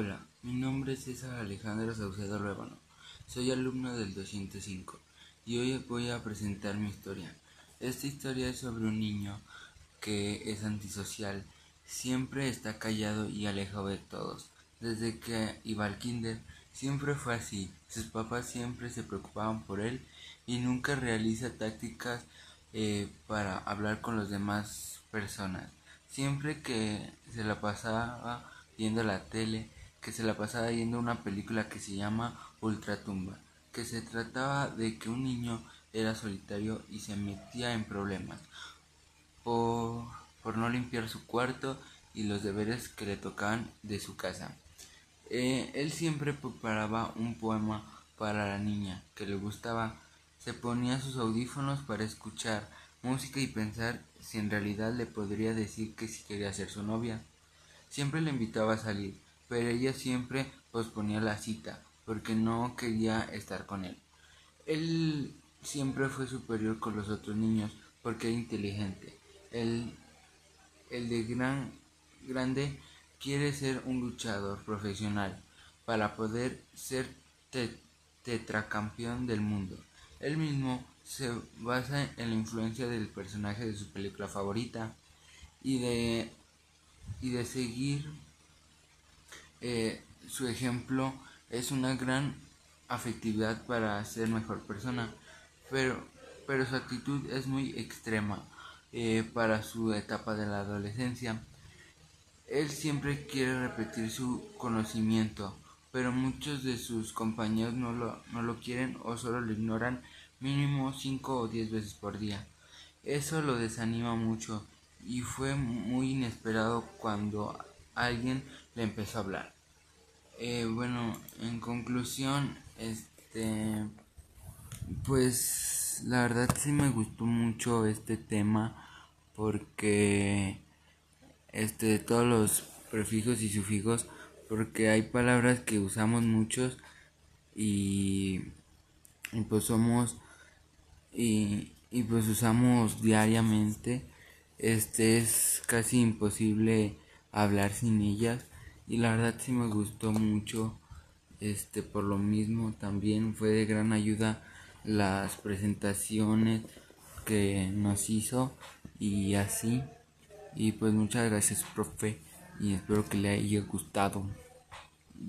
Hola, mi nombre es César Alejandro Saucedo Ruébano. Soy alumno del 205 y hoy voy a presentar mi historia. Esta historia es sobre un niño que es antisocial, siempre está callado y alejado de todos. Desde que iba al kinder, siempre fue así. Sus papás siempre se preocupaban por él y nunca realiza tácticas eh, para hablar con las demás personas. Siempre que se la pasaba viendo la tele, que se la pasaba viendo una película que se llama Ultratumba, que se trataba de que un niño era solitario y se metía en problemas por, por no limpiar su cuarto y los deberes que le tocaban de su casa. Eh, él siempre preparaba un poema para la niña que le gustaba, se ponía sus audífonos para escuchar música y pensar si en realidad le podría decir que si quería ser su novia. Siempre le invitaba a salir, pero ella siempre posponía la cita porque no quería estar con él. Él siempre fue superior con los otros niños porque era inteligente. El, el de gran, grande quiere ser un luchador profesional para poder ser tetracampeón del mundo. Él mismo se basa en la influencia del personaje de su película favorita y de, y de seguir eh, su ejemplo es una gran afectividad para ser mejor persona, pero, pero su actitud es muy extrema eh, para su etapa de la adolescencia. Él siempre quiere repetir su conocimiento, pero muchos de sus compañeros no lo, no lo quieren o solo lo ignoran mínimo 5 o 10 veces por día. Eso lo desanima mucho y fue muy inesperado cuando alguien le empezó a hablar. Eh, bueno, en conclusión, este, pues la verdad sí me gustó mucho este tema porque, este, todos los prefijos y sufijos, porque hay palabras que usamos muchos y, y pues somos y, y pues usamos diariamente. Este es casi imposible hablar sin ellas. Y la verdad sí me gustó mucho este por lo mismo también fue de gran ayuda las presentaciones que nos hizo y así. Y pues muchas gracias profe y espero que le haya gustado